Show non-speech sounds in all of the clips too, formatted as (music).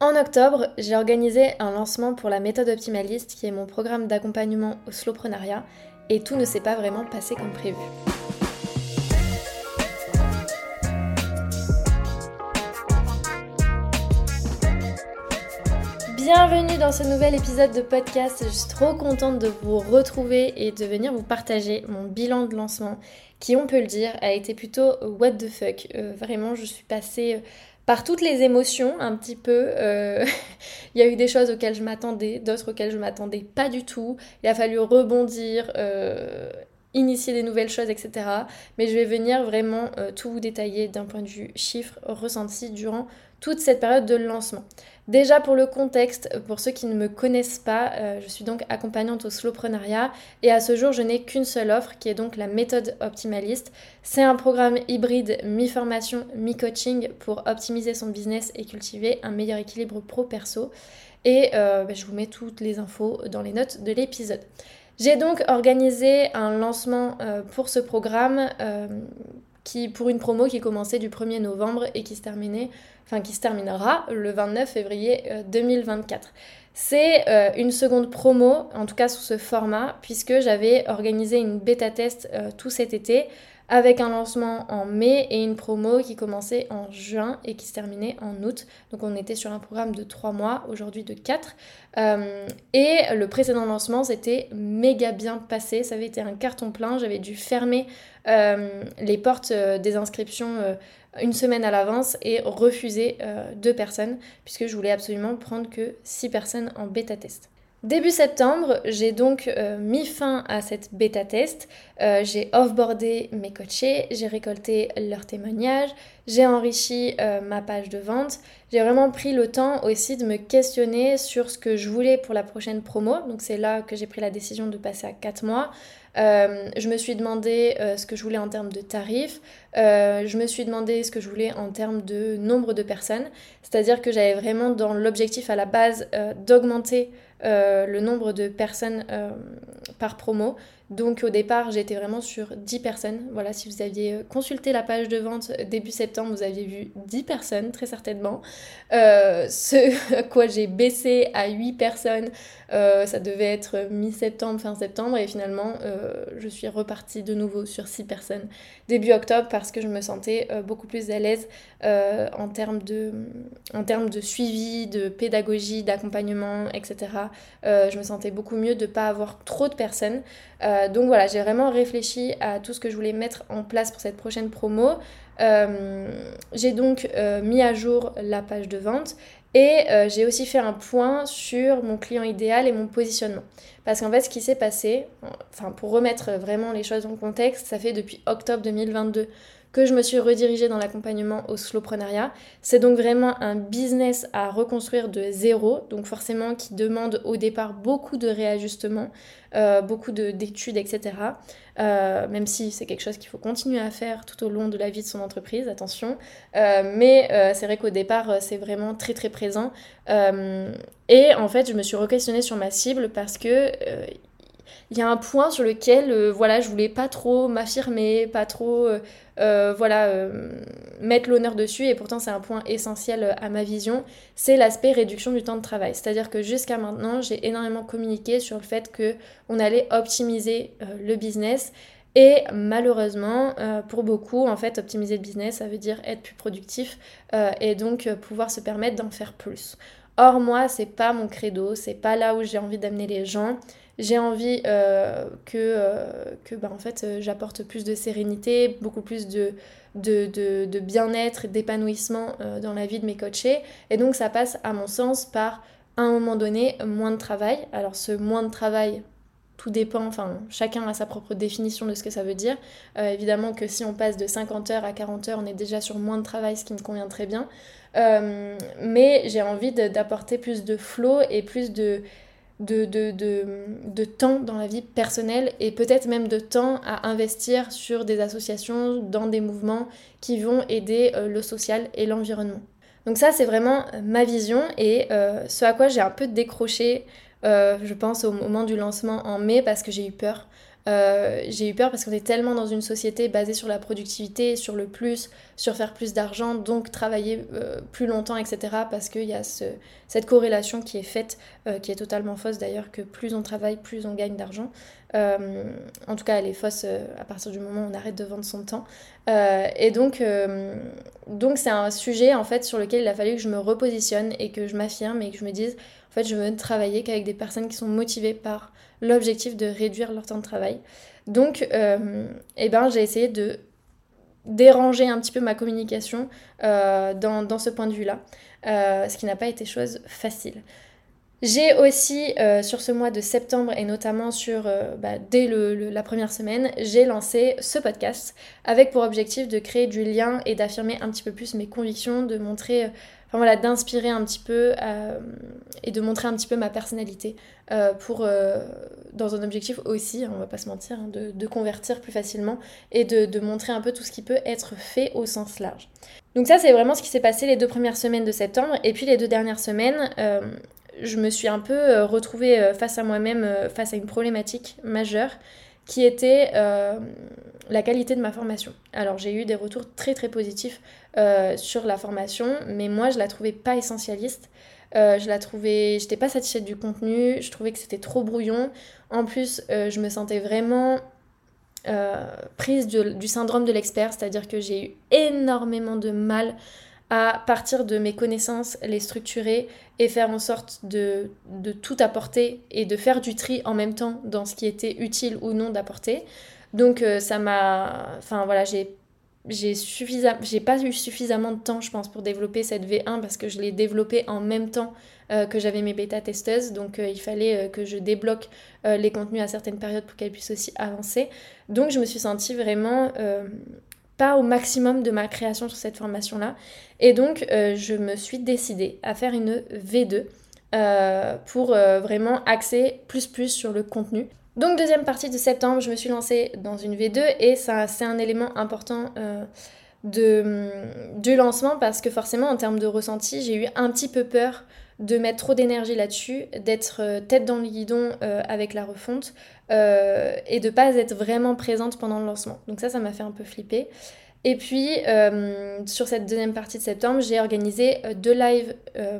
En octobre, j'ai organisé un lancement pour la méthode optimaliste qui est mon programme d'accompagnement au slowprenariat et tout ne s'est pas vraiment passé comme prévu. Bienvenue dans ce nouvel épisode de podcast. Je suis trop contente de vous retrouver et de venir vous partager mon bilan de lancement qui, on peut le dire, a été plutôt what the fuck. Euh, vraiment, je suis passée euh, par toutes les émotions un petit peu. Euh, (laughs) il y a eu des choses auxquelles je m'attendais, d'autres auxquelles je m'attendais pas du tout. Il a fallu rebondir, euh, initier des nouvelles choses, etc. Mais je vais venir vraiment euh, tout vous détailler d'un point de vue chiffre ressenti durant toute cette période de lancement. Déjà pour le contexte, pour ceux qui ne me connaissent pas, euh, je suis donc accompagnante au slowprenariat et à ce jour je n'ai qu'une seule offre qui est donc la méthode optimaliste. C'est un programme hybride mi-formation, mi-coaching pour optimiser son business et cultiver un meilleur équilibre pro-perso. Et euh, bah, je vous mets toutes les infos dans les notes de l'épisode. J'ai donc organisé un lancement euh, pour ce programme qui, pour une promo qui commençait du 1er novembre et qui se terminait enfin qui se terminera le 29 février 2024. Euh, C'est euh, une seconde promo, en tout cas sous ce format, puisque j'avais organisé une bêta test euh, tout cet été avec un lancement en mai et une promo qui commençait en juin et qui se terminait en août. Donc on était sur un programme de 3 mois, aujourd'hui de 4. et le précédent lancement, c'était méga bien passé, ça avait été un carton plein, j'avais dû fermer les portes des inscriptions une semaine à l'avance et refuser euh, deux personnes puisque je voulais absolument prendre que six personnes en bêta test. Début septembre, j'ai donc euh, mis fin à cette bêta test. Euh, j'ai offboardé mes coachés, j'ai récolté leurs témoignages, j'ai enrichi ma page de vente. J'ai vraiment pris le temps aussi de me questionner sur ce que je voulais pour la prochaine promo. Donc c'est là que j'ai pris la décision de passer à 4 mois. Euh, je me suis demandé euh, ce que je voulais en termes de tarifs. Euh, je me suis demandé ce que je voulais en termes de nombre de personnes. C'est-à-dire que j'avais vraiment dans l'objectif à la base d'augmenter le nombre de personnes par promo. Donc au départ, j'étais vraiment sur 10 personnes. Voilà, si vous aviez consulté la page de vente début septembre, vous aviez vu 10 personnes, très certainement. ce quoi j'ai baissé à 8 personnes euh, ça devait être mi-septembre, fin septembre, et finalement, euh, je suis repartie de nouveau sur 6 personnes début octobre parce que je me sentais euh, beaucoup plus à l'aise en, termes de, en termes de suivi, de pédagogie, d'accompagnement, etc. je me sentais beaucoup mieux de ne pas avoir trop de personnes. Donc voilà, j'ai vraiment réfléchi à tout ce que je voulais mettre en place pour cette prochaine promo. j'ai donc mis à jour la page de vente et euh, j'ai aussi fait un point sur mon client idéal et mon positionnement. Parce qu'en fait, ce qui s'est passé, enfin pour remettre vraiment les choses en contexte, ça fait depuis octobre 2022 que je me suis redirigée dans l'accompagnement au slowprenariat. C'est donc vraiment un business à reconstruire de zéro, donc forcément qui demande au départ beaucoup de réajustements, euh, beaucoup d'études, etc. Euh, même si c'est quelque chose qu'il faut continuer à faire tout au long de la vie de son entreprise, attention. Euh, mais c'est vrai qu'au départ, c'est vraiment très très présent. et en fait, je me suis re-questionnée sur ma cible parce que il y a un point sur lequel voilà je voulais pas trop m'affirmer pas trop voilà mettre l'honneur dessus et pourtant c'est un point essentiel à ma vision c'est l'aspect réduction du temps de travail. C'est à dire que jusqu'à maintenant j'ai énormément communiqué sur le fait que on allait optimiser le business. Et malheureusement, pour beaucoup, en fait, optimiser le business, ça veut dire être plus productif et donc pouvoir se permettre d'en faire plus. Or, moi, c'est pas mon credo, c'est pas là où j'ai envie d'amener les gens j'ai envie euh, que, euh, que bah, en fait, euh, j'apporte plus de sérénité, beaucoup plus de, de, de, bien-être d'épanouissement dans la vie de mes coachés. Et donc ça passe, à mon sens, par, à un moment donné, moins de travail. Alors ce moins de travail, tout dépend, enfin, chacun a sa propre définition de ce que ça veut dire. évidemment que si on passe de 50 heures à 40 heures, on est déjà sur moins de travail, ce qui me convient très bien. mais j'ai envie d'apporter plus de flow et plus de de, temps dans la vie personnelle et peut-être même de temps à investir sur des associations, dans des mouvements qui vont aider euh, le social et l'environnement. Donc ça, c'est vraiment euh, ma vision et euh, ce à quoi j'ai un peu décroché, je pense, au moment du lancement en mai parce que j'ai eu peur. Euh, j'ai eu peur parce qu'on est tellement dans une société basée sur la productivité, sur le plus, sur faire plus d'argent, donc travailler euh, plus longtemps, etc. Parce qu'il y a ce, cette corrélation qui est faite, euh, qui est totalement fausse d'ailleurs, que plus on travaille, plus on gagne d'argent. en tout cas, elle est fausse à partir du moment où on arrête de vendre son temps. et donc, donc c'est un sujet en fait sur lequel il a fallu que je me repositionne et que je m'affirme et que je me dise, en fait, je veux travailler qu'avec des personnes qui sont motivées par l'objectif de réduire leur temps de travail. Donc, euh, eh ben, j'ai essayé de déranger un petit peu ma communication euh, dans, ce point de vue-là, euh, ce qui n'a pas été chose facile. J'ai aussi, sur ce mois de septembre et notamment sur, bah, dès la première semaine, j'ai lancé ce podcast avec pour objectif de créer du lien et d'affirmer un petit peu plus mes convictions, de montrer enfin voilà, d'inspirer un petit peu euh, et de montrer un petit peu ma personnalité euh, pour, euh, dans un objectif aussi, hein, on va pas se mentir, hein, de, convertir plus facilement et de, de, montrer un peu tout ce qui peut être fait au sens large. Donc ça, c'est vraiment ce qui s'est passé les deux premières semaines de septembre et puis les deux dernières semaines. je me suis un peu retrouvée face à moi-même, face à une problématique majeure qui était la qualité de ma formation. Alors j'ai eu des retours très très positifs euh, sur la formation, mais moi je la trouvais pas essentialiste. Euh, je la trouvais, j'étais pas satisfaite du contenu, je trouvais que c'était trop brouillon. En plus, euh, je me sentais vraiment prise du syndrome de l'expert, c'est-à-dire que j'ai eu énormément de mal à partir de mes connaissances, les structurer et faire en sorte de, de tout apporter et de faire du tri en même temps dans ce qui était utile ou non d'apporter. Donc ça m'a... Enfin voilà, j'ai j'ai pas eu suffisamment de temps je pense pour développer cette V1 parce que je l'ai développée en même temps euh, que j'avais mes bêta testeuses. Donc euh, il fallait que je débloque les contenus à certaines périodes pour qu'elles puissent aussi avancer. Donc je me suis sentie vraiment pas au maximum de ma création sur cette formation là et donc je me suis décidée à faire une V2 pour vraiment axer plus plus sur le contenu donc deuxième partie de septembre, je me suis lancée dans une V2 et ça c'est un élément important euh, de, mm, du lancement parce que forcément en termes de ressenti, j'ai eu un petit peu peur de mettre trop d'énergie là-dessus, d'être euh, tête dans le guidon euh, avec la refonte et de pas être vraiment présente pendant le lancement. Donc ça, ça m'a fait un peu flipper. Et puis, euh, sur cette deuxième partie de septembre, j'ai organisé euh, deux lives euh,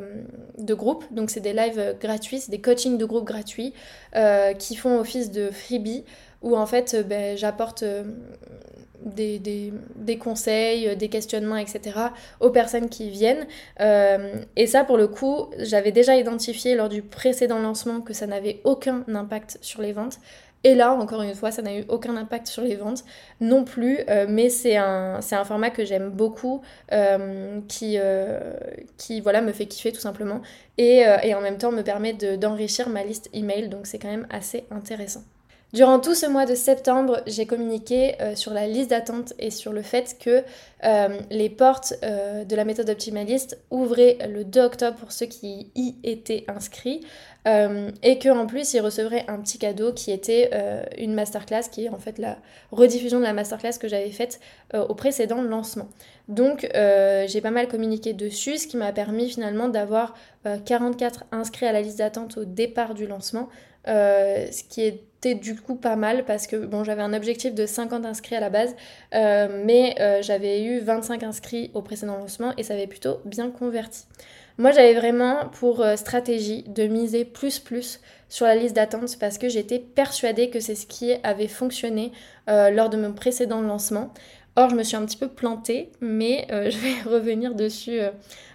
de groupe. Donc, c'est des lives gratuits, c'est des coachings de groupe gratuits qui font office de freebie, où en fait, ben, j'apporte des, des, des, conseils, des questionnements, etc. aux personnes qui viennent. et ça, pour le coup, j'avais déjà identifié lors du précédent lancement que ça n'avait aucun impact sur les ventes. Et là, encore une fois, ça n'a eu aucun impact sur les ventes non plus, euh, mais c'est un, format que j'aime beaucoup, euh, qui, euh, qui voilà, me fait kiffer tout simplement, et en même temps me permet d'enrichir ma liste email, donc c'est quand même assez intéressant. Durant tout ce mois de septembre, j'ai communiqué sur la liste d'attente et sur le fait que les portes de la méthode optimaliste ouvraient le 2 octobre pour ceux qui y étaient inscrits. Euh, et qu'en plus il recevrait un petit cadeau qui était euh, une masterclass, qui est en fait la rediffusion de la masterclass que j'avais faite euh, au précédent lancement. Donc j'ai pas mal communiqué dessus, ce qui m'a permis finalement d'avoir 44 inscrits à la liste d'attente au départ du lancement, ce qui était du coup pas mal parce que bon j'avais un objectif de 50 inscrits à la base, mais j'avais eu 25 inscrits au précédent lancement et ça avait plutôt bien converti. Moi, j'avais vraiment pour euh, stratégie de miser plus plus sur la liste d'attente parce que j'étais persuadée que c'est ce qui avait fonctionné euh, lors de mon précédent lancement. Or, je me suis un petit peu plantée, mais euh, (laughs) je vais revenir dessus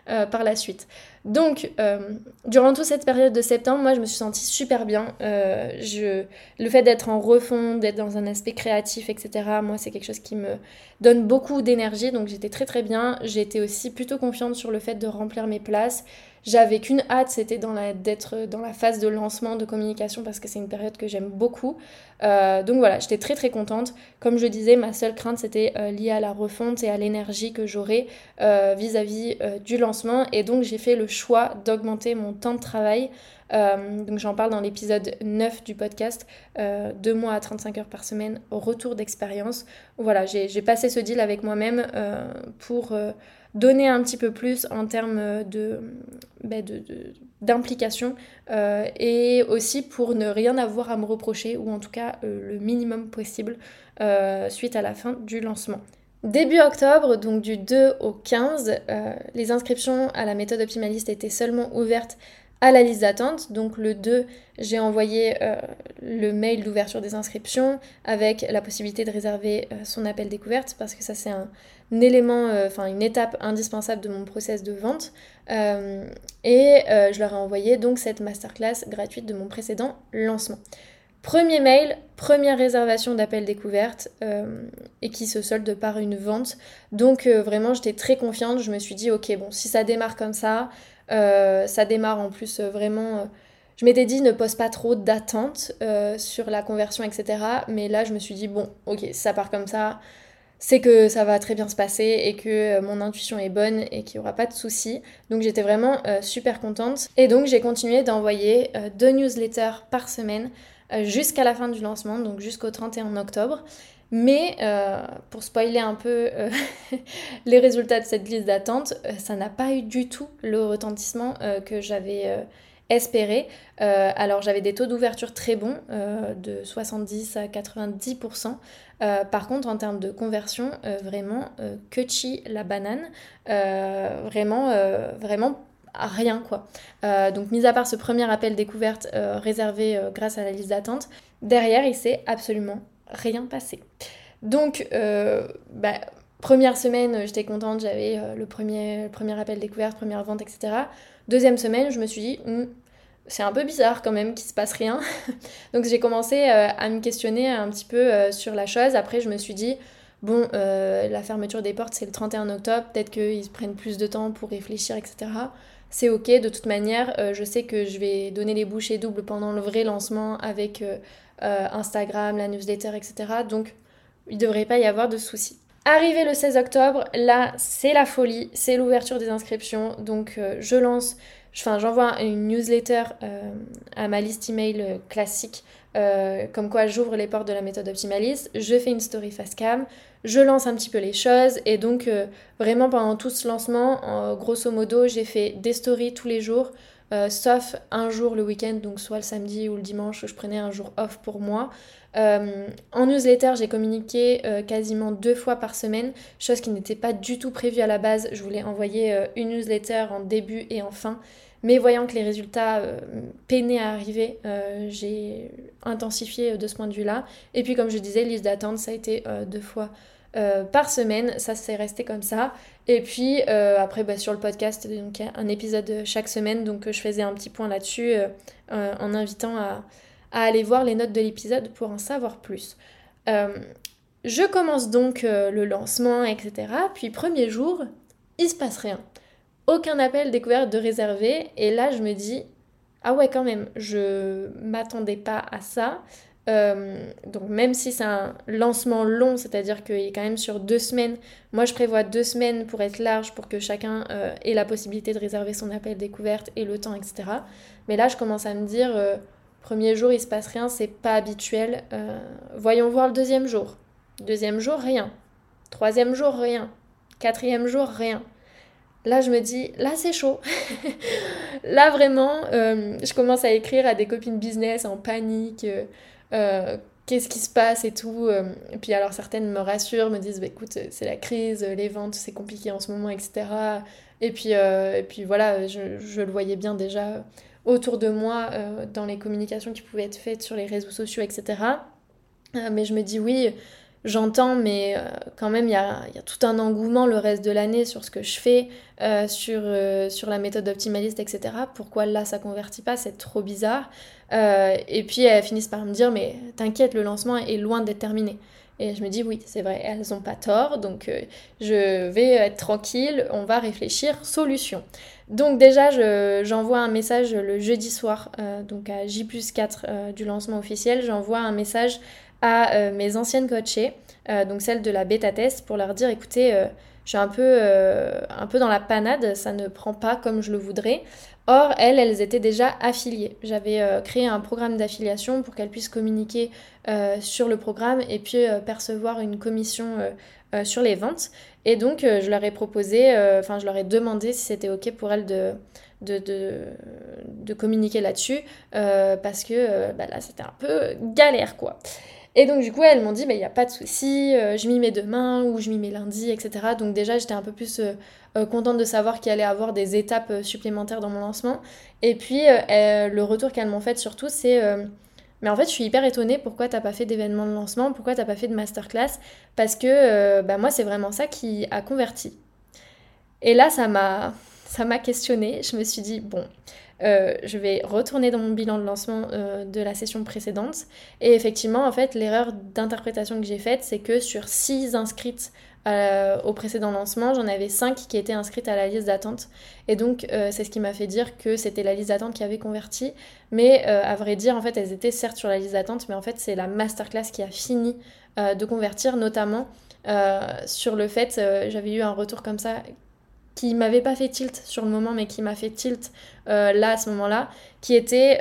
par la suite. Donc, durant toute cette période de septembre, moi, je me suis sentie super bien. je... Le fait d'être en refond, d'être dans un aspect créatif, etc., moi, c'est quelque chose qui me donne beaucoup d'énergie, donc j'étais très très bien. J'étais aussi plutôt confiante sur le fait de remplir mes places. J'avais qu'une hâte, c'était d'être dans la phase de lancement, de communication, parce que c'est une période que j'aime beaucoup. Euh, donc voilà, j'étais très très contente. Comme je disais, ma seule crainte, c'était euh, liée à la refonte et à l'énergie que j'aurais euh, vis-à-vis du lancement. Et donc j'ai fait le choix d'augmenter mon temps de travail. donc j'en parle dans l'épisode 9 du podcast, deux mois à 35 heures par semaine, retour d'expérience. Voilà, j'ai passé ce deal avec moi-même pour donner un petit peu plus en termes de, de, d'implication et aussi pour ne rien avoir à me reprocher ou en tout cas le minimum possible suite à la fin du lancement. Début octobre, donc du 2 au 15, les inscriptions à la méthode optimaliste étaient seulement ouvertes à la liste d'attente. Donc le 2, j'ai envoyé euh, le mail d'ouverture des inscriptions avec la possibilité de réserver euh, son appel découverte parce que ça c'est un, élément, euh, enfin une étape indispensable de mon process de vente. et je leur ai envoyé donc cette masterclass gratuite de mon précédent lancement. Premier mail, première réservation d'appel découverte et qui se solde par une vente. Donc vraiment j'étais très confiante, je me suis dit ok bon si ça démarre comme ça, euh, ça démarre en plus euh, vraiment. Euh, je m'étais dit ne pose pas trop d'attentes sur la conversion, etc. Mais là, je me suis dit, bon, ok, ça part comme ça, c'est que ça va très bien se passer et que mon intuition est bonne et qu'il n'y aura pas de soucis. Donc j'étais vraiment super contente. Et donc j'ai continué d'envoyer deux newsletters par semaine jusqu'à la fin du lancement, donc jusqu'au 31 octobre. Mais euh, pour spoiler un peu euh, (laughs) les résultats de cette liste d'attente, euh, ça n'a pas eu du tout le retentissement que j'avais espéré. alors j'avais des taux d'ouverture très bons, de 70 à 90%. par contre, en termes de conversion, vraiment, chi la banane, vraiment, vraiment rien quoi. donc mis à part ce premier appel découverte réservé grâce à la liste d'attente, derrière il s'est absolument rien passé. Donc, euh, bah, première semaine, j'étais contente, j'avais euh, le, premier, appel découverte, première vente, etc. Deuxième semaine, je me suis dit, hmm, c'est un peu bizarre quand même qu'il se passe rien. (laughs) Donc j'ai commencé euh, à me questionner un petit peu sur la chose. Après, je me suis dit, bon, la fermeture des portes, c'est le 31 octobre, peut-être qu'ils prennent plus de temps pour réfléchir, etc. C'est ok, de toute manière, je sais que je vais donner les bouchées doubles pendant le vrai lancement avec euh, Instagram, la newsletter, etc. Donc il ne devrait pas y avoir de soucis. Arrivé le 16 octobre, là c'est la folie, c'est l'ouverture des inscriptions. Donc euh, je lance, enfin j'envoie une newsletter euh, à ma liste email classique, comme quoi j'ouvre les portes de la méthode optimaliste, je fais une story fast cam, je lance un petit peu les choses et donc vraiment pendant tout ce lancement, grosso modo j'ai fait des stories tous les jours. Euh, sauf un jour le week-end, donc soit le samedi ou le dimanche, je prenais un jour off pour moi. Euh, en newsletter, j'ai communiqué euh, quasiment deux fois par semaine, chose qui n'était pas du tout prévue à la base. Je voulais envoyer une newsletter en début et en fin, mais voyant que les résultats peinaient à arriver, j'ai intensifié de ce point de vue-là. Et puis, comme je disais, liste d'attente, ça a été deux fois euh, par semaine. Ça s'est resté comme ça. Et puis euh, après, bah, sur le podcast, donc, un épisode chaque semaine. Donc je faisais un petit point là-dessus euh, en invitant à, aller voir les notes de l'épisode pour en savoir plus. je commence donc le lancement, etc. Puis premier jour, il se passe rien. Aucun appel découverte de réservé. Et là, je me dis, ah ouais, quand même, je m'attendais pas à ça. Euh, donc même si c'est un lancement long, c'est-à-dire qu'il est quand même sur deux semaines, moi je prévois deux semaines pour être large, pour que chacun euh, ait la possibilité de réserver son appel découverte et le temps, etc. Mais là je commence à me dire, euh, premier jour il se passe rien, c'est pas habituel. voyons voir le deuxième jour. Deuxième jour, rien. Troisième jour, rien. Quatrième jour, rien. Là, je me dis, là, c'est chaud. (laughs) là, vraiment, je commence à écrire à des copines business en panique. Euh, qu'est-ce qui se passe et tout. Euh, et puis alors certaines me rassurent, me disent, bah, écoute, c'est la crise, les ventes, c'est compliqué en ce moment, etc. Et puis, euh, et puis voilà, je, je, le voyais bien déjà autour de moi dans les communications qui pouvaient être faites sur les réseaux sociaux, etc. mais je me dis, oui, j'entends, mais quand même, il y a, tout un engouement le reste de l'année sur ce que je fais, sur, sur la méthode optimaliste, etc. Pourquoi là, ça convertit pas? C'est trop bizarre. Euh, et puis elles finissent par me dire mais t'inquiète, le lancement est loin d'être terminé. Et je me dis oui, c'est vrai, elles n'ont pas tort, donc euh, je vais être tranquille, on va réfléchir solution. Donc déjà, j'envoie un message le jeudi soir, euh, donc à J 4 du lancement officiel, j'envoie un message à mes anciennes coachées, donc celles de la bêta test, pour leur dire écoutez, je suis un peu, un peu dans la panade, ça ne prend pas comme je le voudrais. Or, elles, elles étaient déjà affiliées. J'avais euh, créé un programme d'affiliation pour qu'elles puissent communiquer euh, sur le programme et puis euh, percevoir une commission sur les ventes. Et donc, je leur ai proposé, enfin, je leur ai demandé si c'était OK pour elles de, de, de communiquer là-dessus parce que bah, là c'était un peu galère quoi. Et donc du coup elles m'ont dit mais il n'y a pas de souci, je m'y mets demain ou je m'y mets lundi, etc. Donc déjà j'étais un peu plus contente de savoir qu'il allait avoir des étapes supplémentaires dans mon lancement. Et puis le retour qu'elles m'ont fait surtout c'est mais en fait, je suis hyper étonnée pourquoi t'as pas fait d'événement de lancement, pourquoi t'as pas fait de masterclass, parce que euh, bah, moi, c'est vraiment ça qui a converti. Et là, ça m'a, ça m'a questionné. Je me suis dit, bon, euh, je vais retourner dans mon bilan de lancement euh, de la session précédente. Et effectivement, en fait, l'erreur d'interprétation que j'ai faite, c'est que sur 6 inscrites euh, au précédent lancement, j'en avais 5 qui étaient inscrites à la liste d'attente. Et donc, euh, c'est ce qui m'a fait dire que c'était la liste d'attente qui avait converti. Mais euh, à vrai dire, en fait, elles étaient certes sur la liste d'attente, mais en fait, c'est la masterclass qui a fini de convertir, notamment sur le fait, j'avais eu un retour comme ça qui m'avait pas fait tilt sur le moment, mais qui m'a fait tilt là, à ce moment-là, qui était,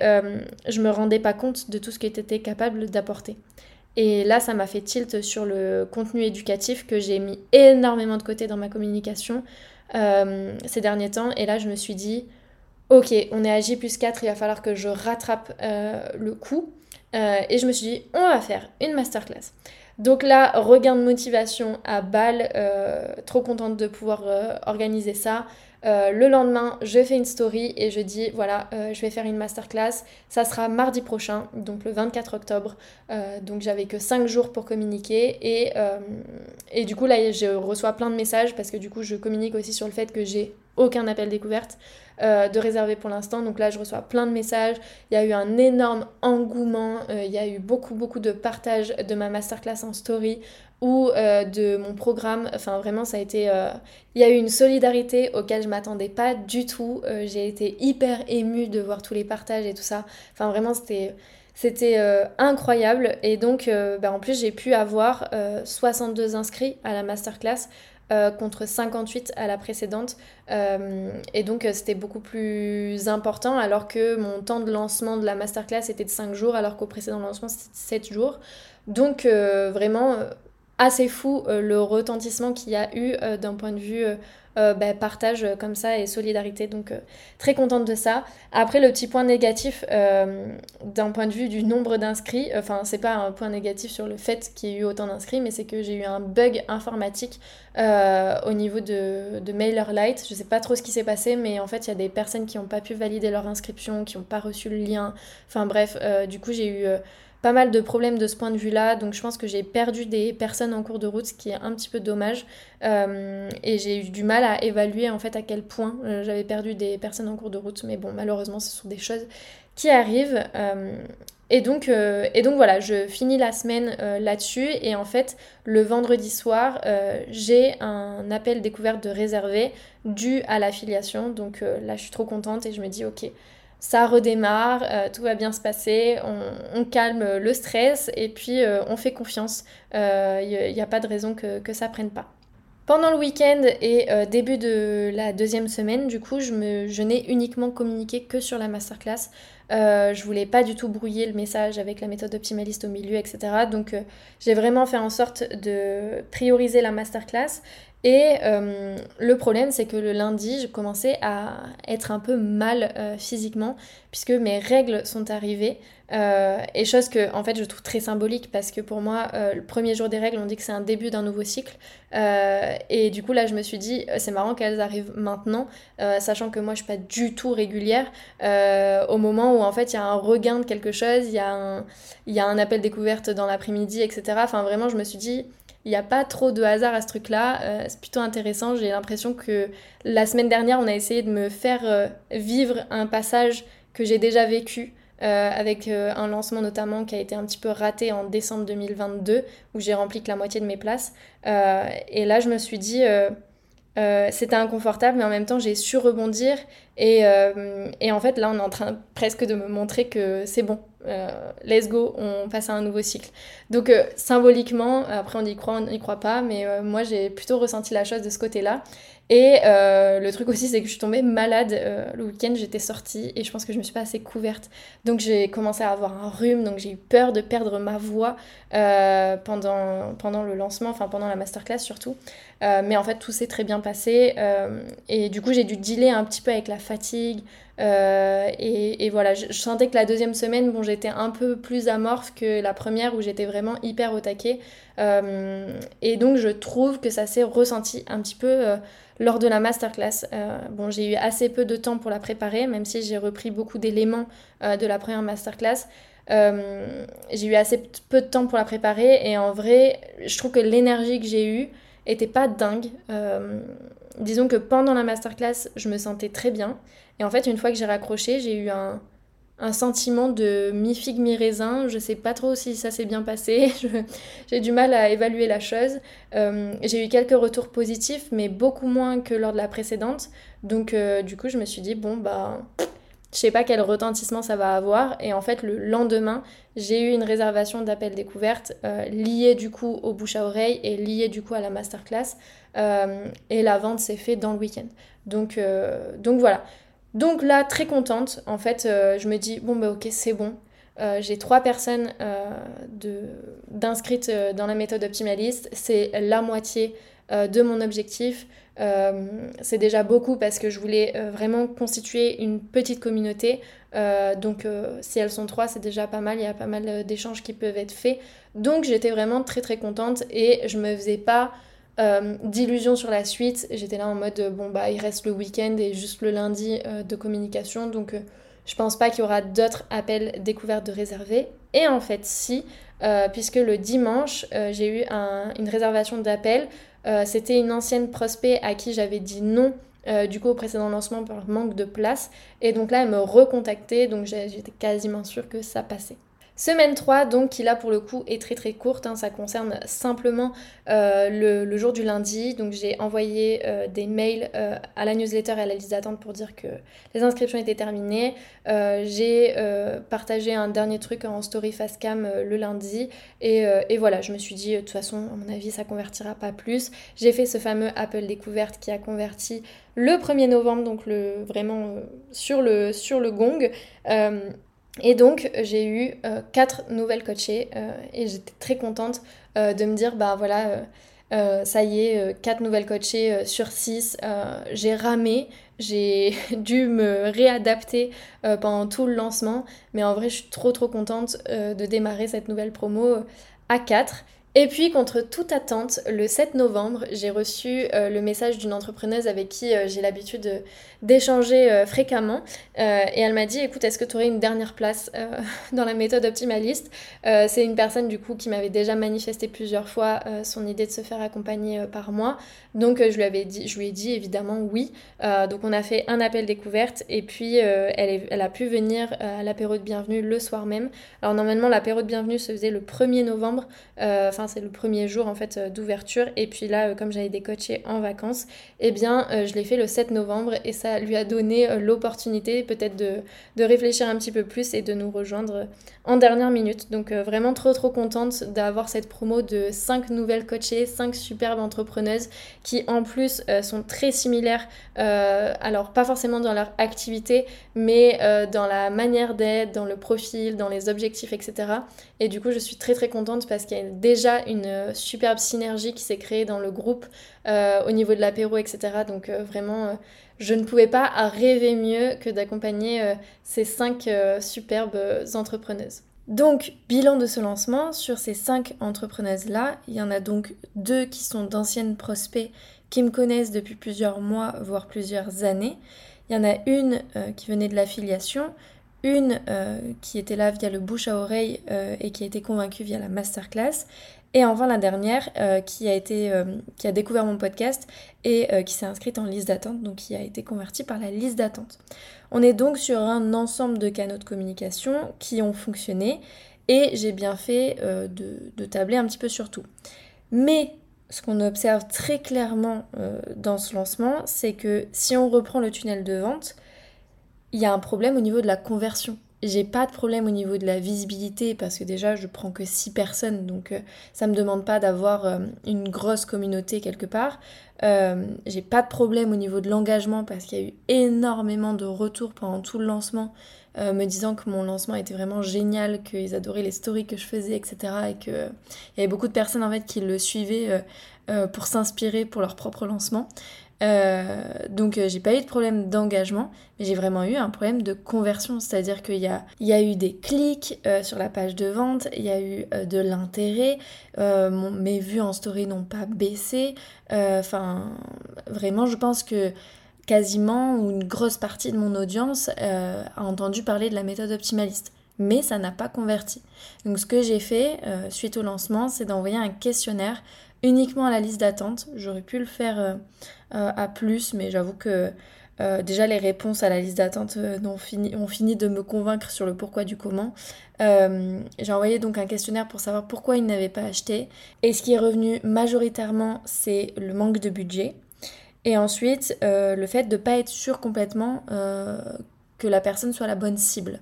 je me rendais pas compte de tout ce que était capable d'apporter. Et là, ça m'a fait tilt sur le contenu éducatif que j'ai mis énormément de côté dans ma communication euh, ces derniers temps. Et là, je me suis dit, ok, on est à J plus 4, il va falloir que je rattrape euh, le coup. Euh, et je me suis dit, on va faire une masterclass. Donc là, regain de motivation à balle, trop contente de pouvoir organiser ça. Euh, le lendemain, je fais une story et je dis voilà, euh, je vais faire une masterclass. Ça sera mardi prochain, donc le 24 octobre. Euh, donc j'avais que 5 jours pour communiquer. Et, et du coup, là, je reçois plein de messages parce que du coup, je communique aussi sur le fait que j'ai aucun appel découverte de réservé pour l'instant. Donc là, je reçois plein de messages. Il y a eu un énorme engouement. il y a eu beaucoup, beaucoup de partage de ma masterclass en story ou euh, de mon programme. Enfin, vraiment, ça a été. Euh, il y a eu une solidarité auquel je m'attendais pas du tout. Euh, j'ai été hyper émue de voir tous les partages et tout ça. Enfin, vraiment, c'était. C'était incroyable et donc bah, en plus j'ai pu avoir 62 inscrits à la masterclass contre 58 à la précédente et donc c'était beaucoup plus important alors que mon temps de lancement de la masterclass était de 5 jours alors qu'au précédent lancement c'était 7 jours donc vraiment assez fou euh, le retentissement qu'il y a eu euh, d'un point de vue euh, bah, partage comme ça et solidarité. Donc très contente de ça. Après le petit point négatif d'un point de vue du nombre d'inscrits, enfin c'est pas un point négatif sur le fait qu'il y ait eu autant d'inscrits, mais c'est que j'ai eu un bug informatique au niveau de, de MailerLite. Je sais pas trop ce qui s'est passé, mais en fait il y a des personnes qui n'ont pas pu valider leur inscription, qui n'ont pas reçu le lien. Enfin bref, du coup j'ai eu pas mal de problèmes de ce point de vue-là. Donc je pense que j'ai perdu des personnes en cours de route, ce qui est un petit peu dommage. Euh, et j'ai eu du mal à évaluer en fait à quel point euh, j'avais perdu des personnes en cours de route. Mais bon, malheureusement, ce sont des choses qui arrivent. Euh, et, donc, voilà, je finis la semaine là-dessus. Et en fait, le vendredi soir, j'ai un appel découverte de réservé dû à l'affiliation. Donc là, je suis trop contente et je me dis, ok ça redémarre, euh, tout va bien se passer, on, calme le stress et puis euh, on fait confiance. Il euh, n'y a, pas de raison que, que ça prenne pas. Pendant le week-end et début de la deuxième semaine, du coup, je, me, je n'ai uniquement communiqué que sur la masterclass. Je voulais pas du tout brouiller le message avec la méthode optimaliste au milieu, etc. Donc, j'ai vraiment fait en sorte de prioriser la masterclass et euh, le problème, c'est que le lundi, je commençais à être un peu mal euh, physiquement, puisque mes règles sont arrivées. Euh, et chose que, en fait, je trouve très symbolique, parce que pour moi, le premier jour des règles, on dit que c'est un début d'un nouveau cycle. et du coup, là, je me suis dit, c'est marrant qu'elles arrivent maintenant, sachant que moi, je suis pas du tout régulière, au moment où, en fait, il y a un regain de quelque chose, il y, y, a un appel découverte dans l'après-midi, etc. Enfin, vraiment, je me suis dit il n'y a pas trop de hasard à ce truc-là. Euh, c'est plutôt intéressant. J'ai l'impression que la semaine dernière, on a essayé de me faire euh, vivre un passage que j'ai déjà vécu. Euh, avec un lancement notamment qui a été un petit peu raté en décembre 2022 où j'ai rempli que la moitié de mes places et là je me suis dit c'était inconfortable mais en même temps j'ai su rebondir et, et, en fait là on est en train presque de me montrer que c'est bon euh, let's go, on passe à un nouveau cycle. Donc euh, symboliquement, après on y croit, on n'y croit pas, mais euh, moi j'ai plutôt ressenti la chose de ce côté-là. Et le truc aussi, c'est que je suis tombée malade le week-end, j'étais sortie et je pense que je me suis pas assez couverte. Donc j'ai commencé à avoir un rhume, donc j'ai eu peur de perdre ma voix pendant, pendant le lancement, enfin pendant la masterclass surtout. mais en fait, tout s'est très bien passé. et du coup, j'ai dû dealer un petit peu avec la fatigue, et, voilà, je, sentais que la deuxième semaine, bon, j'étais un peu plus amorphe que la première où j'étais vraiment hyper au taquet. Et donc je trouve que ça s'est ressenti un petit peu lors de la masterclass. bon, j'ai eu assez peu de temps pour la préparer, même si j'ai repris beaucoup d'éléments de la première masterclass. Euh, j'ai eu assez peu de temps pour la préparer et en vrai, je trouve que l'énergie que j'ai eue était pas dingue. Euh, disons que pendant la masterclass, je me sentais très bien. Et en fait, une fois que j'ai raccroché, j'ai eu un, un, sentiment de mi-figue, mi-raisin. Je sais pas trop si ça s'est bien passé. (laughs) j'ai du mal à évaluer la chose. Euh, j'ai eu quelques retours positifs, mais beaucoup moins que lors de la précédente. Donc, du coup, je me suis dit, bon, bah je sais pas quel retentissement ça va avoir. Et en fait, le lendemain, j'ai eu une réservation d'appel découverte euh, liée du coup au bouche à oreille et liée du coup à la masterclass. Euh, et la vente s'est faite dans le week-end. Donc, euh, donc voilà. Donc là, très contente. En fait, je me dis, bon bah ok, c'est bon. j'ai trois personnes d'inscrites dans la méthode optimaliste. C'est la moitié de mon objectif. Euh, c'est déjà beaucoup parce que je voulais euh, vraiment constituer une petite communauté. Euh, donc si elles sont trois, c'est déjà pas mal. Il y a pas mal d'échanges qui peuvent être faits. Donc j'étais vraiment très très contente et je me faisais pas d'illusions sur la suite. J'étais là en mode bon bah il reste le week-end et juste le lundi de communication. Donc je pense pas qu'il y aura d'autres appels découvertes de réservés. Et en fait si, puisque le dimanche j'ai eu une réservation d'appel euh, c'était une ancienne prospect à qui j'avais dit non euh, du coup au précédent lancement par manque de place. Et donc là, elle me recontactait, donc j'étais quasiment sûre que ça passait. Semaine 3, donc, qui là pour le coup est très très courte, hein. ça concerne simplement euh, le, jour du lundi. Donc j'ai envoyé euh, des mails euh, à la newsletter et à la liste d'attente pour dire que les inscriptions étaient terminées. j'ai partagé un dernier truc en story cam le lundi. Et, et, voilà, je me suis dit, de toute façon, à mon avis, ça convertira pas plus. J'ai fait ce fameux Apple découverte qui a converti le 1er novembre, donc le, vraiment sur, le, sur le gong. Et donc j'ai eu euh, quatre nouvelles coachées euh, et j'étais très contente euh, de me dire bah voilà ça y est quatre nouvelles coachées sur six j'ai ramé j'ai (laughs) dû me réadapter pendant tout le lancement. Mais en vrai je suis trop trop contente de démarrer cette nouvelle promo à 4 et puis, contre toute attente, le 7 novembre, j'ai reçu euh, le message d'une entrepreneuse avec qui euh, j'ai l'habitude d'échanger euh, fréquemment. et elle m'a dit, écoute, est-ce que tu aurais une dernière place (laughs) dans la méthode optimaliste? C'est une personne, du coup, qui m'avait déjà manifesté plusieurs fois son idée de se faire accompagner par moi. Donc, je, lui avais dit, je lui ai dit évidemment oui. donc, on a fait un appel découverte et puis elle, a pu venir à l'apéro de bienvenue le soir même. Alors, normalement, l'apéro de bienvenue se faisait le 1er novembre. C'est le premier jour en fait euh, d'ouverture. Et puis là, euh, comme j'avais des coachés en vacances, eh bien, euh, je l'ai fait le 7 novembre et ça lui a donné l'opportunité peut-être de, réfléchir un petit peu plus et de nous rejoindre en dernière minute. Donc vraiment trop trop contente d'avoir cette promo de 5 nouvelles coachées, 5 superbes entrepreneuses qui en plus sont très similaires, alors pas forcément dans leur activité, mais dans la manière d'être, dans le profil, dans les objectifs, etc. Et du coup, je suis très très contente parce qu'il y déjà une euh, superbe synergie qui s'est créée dans le groupe euh, au niveau de l'apéro, etc. Donc euh, vraiment, je ne pouvais pas rêver mieux que d'accompagner ces cinq superbes entrepreneuses. Donc, bilan de ce lancement, sur ces cinq entrepreneuses-là, il y en a donc deux qui sont d'anciennes prospects qui me connaissent depuis plusieurs mois, voire plusieurs années. Il y en a une qui venait de l'affiliation, une qui était là via le bouche à oreille et qui a été convaincue via la masterclass, et enfin la dernière euh, qui a été euh, qui a découvert mon podcast et euh, qui s'est inscrite en liste d'attente, donc qui a été convertie par la liste d'attente. On est donc sur un ensemble de canaux de communication qui ont fonctionné et j'ai bien fait de, de, tabler un petit peu sur tout. Mais ce qu'on observe très clairement dans ce lancement, c'est que si on reprend le tunnel de vente, il y a un problème au niveau de la conversion. J'ai pas de problème au niveau de la visibilité parce que déjà je prends que 6 personnes donc euh, ça me demande pas d'avoir euh, une grosse communauté quelque part. Euh, j'ai pas de problème au niveau de l'engagement parce qu'il y a eu énormément de retours pendant tout le lancement me disant que mon lancement était vraiment génial, qu'ils adoraient les stories que je faisais, etc. Et qu'il y avait beaucoup de personnes en fait qui le suivaient pour s'inspirer pour leur propre lancement. Euh, donc j'ai pas eu de problème d'engagement, mais j'ai vraiment eu un problème de conversion, c'est-à-dire qu'il y a, y a eu des clics sur la page de vente, il y a eu de l'intérêt, mes vues en story n'ont pas baissé, enfin vraiment je pense que quasiment une grosse partie de mon audience a entendu parler de la méthode optimaliste mais ça n'a pas converti. Donc ce que j'ai fait euh, suite au lancement, c'est d'envoyer un questionnaire uniquement à la liste d'attente. J'aurais pu le faire euh, euh, à plus, mais j'avoue que déjà les réponses à la liste d'attente ont fini, ont fini de me convaincre sur le pourquoi du comment. j'ai envoyé donc un questionnaire pour savoir pourquoi ils n'avaient pas acheté. Et ce qui est revenu majoritairement, c'est le manque de budget. Et ensuite, le fait de ne pas être sûr complètement que la personne soit la bonne cible.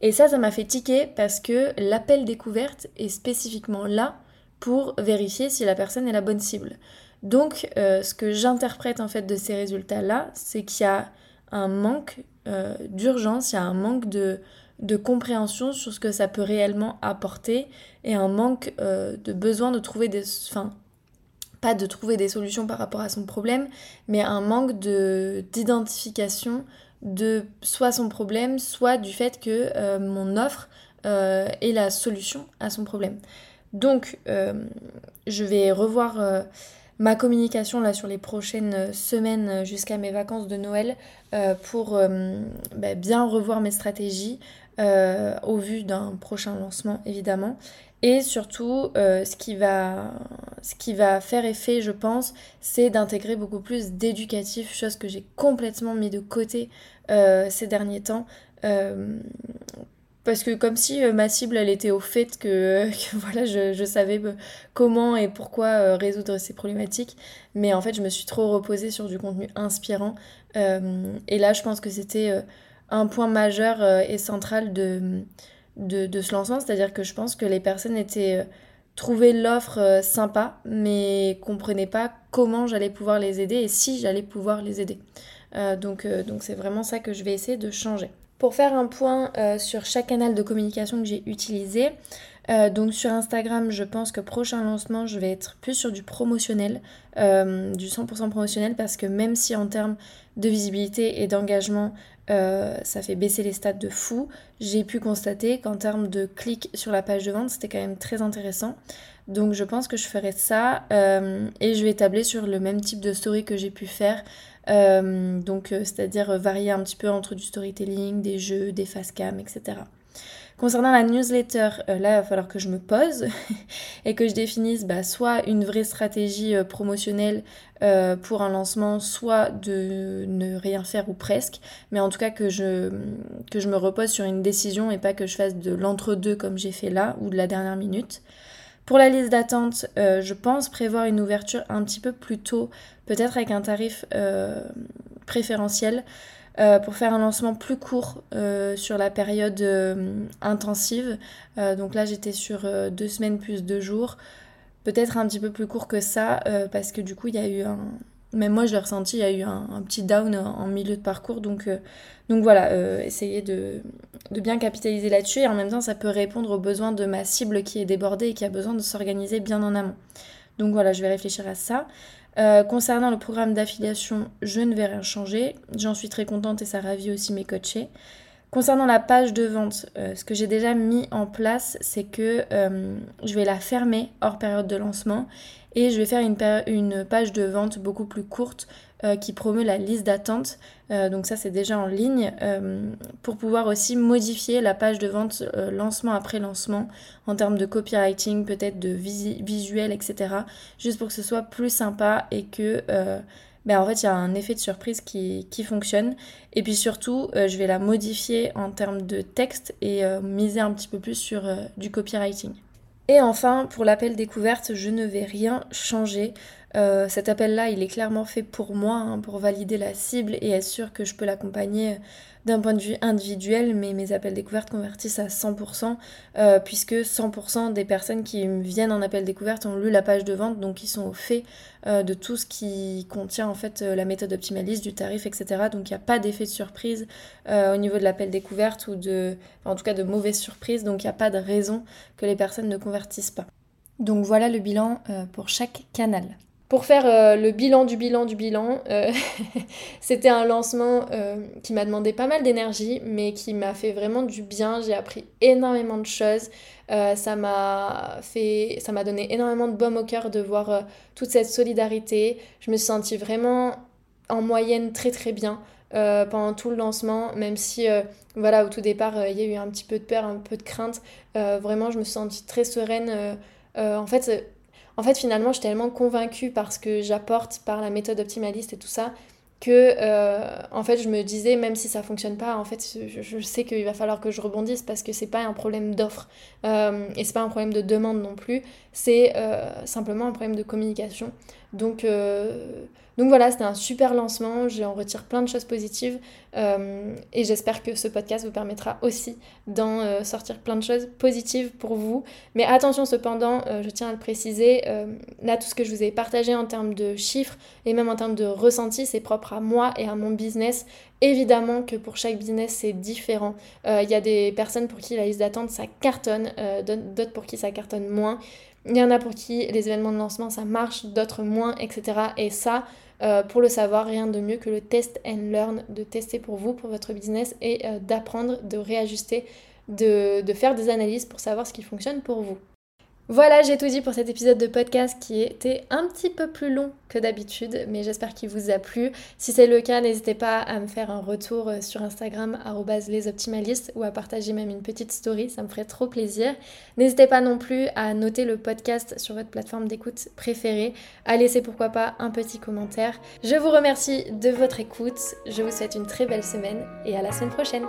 Et ça, ça m'a fait tiquer parce que l'appel découverte est spécifiquement là pour vérifier si la personne est la bonne cible. Donc, euh, ce que j'interprète en fait de ces résultats-là, c'est qu'il y a un manque euh, d'urgence, il y a un manque de, de, compréhension sur ce que ça peut réellement apporter et un manque euh, de besoin de trouver des... Enfin, pas de trouver des solutions par rapport à son problème, mais un manque d'identification de soit son problème, soit du fait que mon offre est la solution à son problème. Donc, je vais revoir ma communication là sur les prochaines semaines jusqu'à mes vacances de Noël pour bah, bien revoir mes stratégies au vu d'un prochain lancement évidemment et surtout, euh, ce, qui va, ce qui va faire effet, je pense, c'est d'intégrer beaucoup plus d'éducatif, chose que j'ai complètement mis de côté euh, ces derniers temps. Euh, parce que comme si ma cible, elle était au fait que, (laughs) voilà, je, savais comment et pourquoi résoudre ces problématiques. Mais en fait, je me suis trop reposée sur du contenu inspirant. et là, je pense que c'était un point majeur et central de de, ce lancement, c'est-à-dire que je pense que les personnes étaient euh, trouvaient l'offre euh, sympa, mais comprenaient pas comment j'allais pouvoir les aider et si j'allais pouvoir les aider. Euh, donc donc c'est vraiment ça que je vais essayer de changer. Pour faire un point sur chaque canal de communication que j'ai utilisé, donc sur Instagram, je pense que prochain lancement, je vais être plus sur du promotionnel, du 100% promotionnel, parce que même si en termes de visibilité et d'engagement, euh, ça fait baisser les stats de fou. J'ai pu constater qu'en termes de clics sur la page de vente, c'était quand même très intéressant. Donc je pense que je ferai ça euh, et je vais tabler sur le même type de story que j'ai pu faire. Euh, donc c'est-à-dire varier un petit peu entre du storytelling, des jeux, des face cam, etc. Concernant la newsletter, euh, là, il va falloir que je me pose (laughs) et que je définisse bah, soit une vraie stratégie euh, promotionnelle euh, pour un lancement, soit de ne rien faire ou presque, mais en tout cas que je, que je me repose sur une décision et pas que je fasse de l'entre-deux comme j'ai fait là ou de la dernière minute. Pour la liste d'attente, je pense prévoir une ouverture un petit peu plus tôt, peut-être avec un tarif préférentiel. Euh, pour faire un lancement plus court euh, sur la période euh, intensive. donc là, j'étais sur deux semaines plus deux jours. Peut-être un petit peu plus court que ça, parce que du coup, il y a eu un. Même moi, je l'ai ressenti, il y a eu un, petit down en milieu de parcours. Donc, donc voilà, essayer de, de, bien capitaliser là-dessus. Et en même temps, ça peut répondre aux besoins de ma cible qui est débordée et qui a besoin de s'organiser bien en amont. Donc voilà, je vais réfléchir à ça. Euh, concernant le programme d'affiliation, je ne vais rien changer. J'en suis très contente et ça ravit aussi mes coachés. Concernant la page de vente, euh, ce que j'ai déjà mis en place, c'est que euh, je vais la fermer hors période de lancement et je vais faire une, page de vente beaucoup plus courte euh, qui promeut la liste d'attente. Donc ça c'est déjà en ligne pour pouvoir aussi modifier la page de vente lancement après lancement en termes de copywriting, peut-être de visuel, etc. Juste pour que ce soit plus sympa et que ben en fait il y a un effet de surprise qui, qui fonctionne. Et puis surtout je vais la modifier en termes de texte et miser un petit peu plus sur du copywriting. Et enfin, pour l'appel découverte, je ne vais rien changer. Euh, cet appel-là, il est clairement fait pour moi, hein, pour valider la cible et être sûr que je peux l'accompagner d'un point de vue individuel, mais mes appels découvertes convertissent à 100%, euh, puisque 100% des personnes qui viennent en appel découverte ont lu la page de vente, donc ils sont au fait euh, de tout ce qui contient en fait la méthode optimaliste, du tarif, etc. Donc il n'y a pas d'effet de surprise au niveau de l'appel découverte ou de, en tout cas de mauvaise surprise, donc il n'y a pas de raison que les personnes ne convertissent pas. Donc voilà le bilan pour chaque canal. Pour faire euh, le bilan du bilan du bilan, euh, (laughs) c'était un lancement euh, qui m'a demandé pas mal d'énergie, mais qui m'a fait vraiment du bien. J'ai appris énormément de choses. ça m'a fait, ça m'a donné énormément de baume au cœur de voir toute cette solidarité. Je me suis sentie vraiment en moyenne très très bien. pendant tout le lancement, même si voilà au tout départ il y a eu un petit peu de peur, un peu de crainte, vraiment je me suis sentie très sereine. en fait, en fait, finalement, je suis tellement convaincue parce que j'apporte par la méthode optimaliste et tout ça que euh, en fait je me disais même si ça fonctionne pas en fait je, sais qu'il va falloir que je rebondisse parce que c'est pas un problème d'offre euh, et c'est pas un problème de demande non plus. C'est euh, simplement un problème de communication donc donc voilà, c'était un super lancement, j'en retire plein de choses positives euh, et j'espère que ce podcast vous permettra aussi d'en euh, sortir plein de choses positives pour vous. Mais attention cependant, euh, je tiens à le préciser, là tout ce que je vous ai partagé en termes de chiffres et même en termes de ressenti, c'est propre à moi et à mon business. Évidemment que pour chaque business c'est différent. Il y a des personnes pour qui la liste d'attente ça cartonne, d'autres pour qui ça cartonne moins. Il y en a pour qui les événements de lancement ça marche, d'autres moins, etc. Et ça, euh, pour le savoir, rien de mieux que le test and learn, de tester pour vous, pour votre business et euh, d'apprendre, de réajuster, de faire des analyses pour savoir ce qui fonctionne pour vous. Voilà, j'ai tout dit pour cet épisode de podcast qui était un petit peu plus long que d'habitude, mais j'espère qu'il vous a plu. Si c'est le cas, n'hésitez pas à me faire un retour euh, sur Instagram, lesoptimalistes, ou à partager même une petite story, ça me ferait trop plaisir. N'hésitez pas non plus à noter le podcast sur votre plateforme d'écoute préférée, à laisser pourquoi pas un petit commentaire. Je vous remercie de votre écoute, je vous souhaite une très belle semaine et à la semaine prochaine.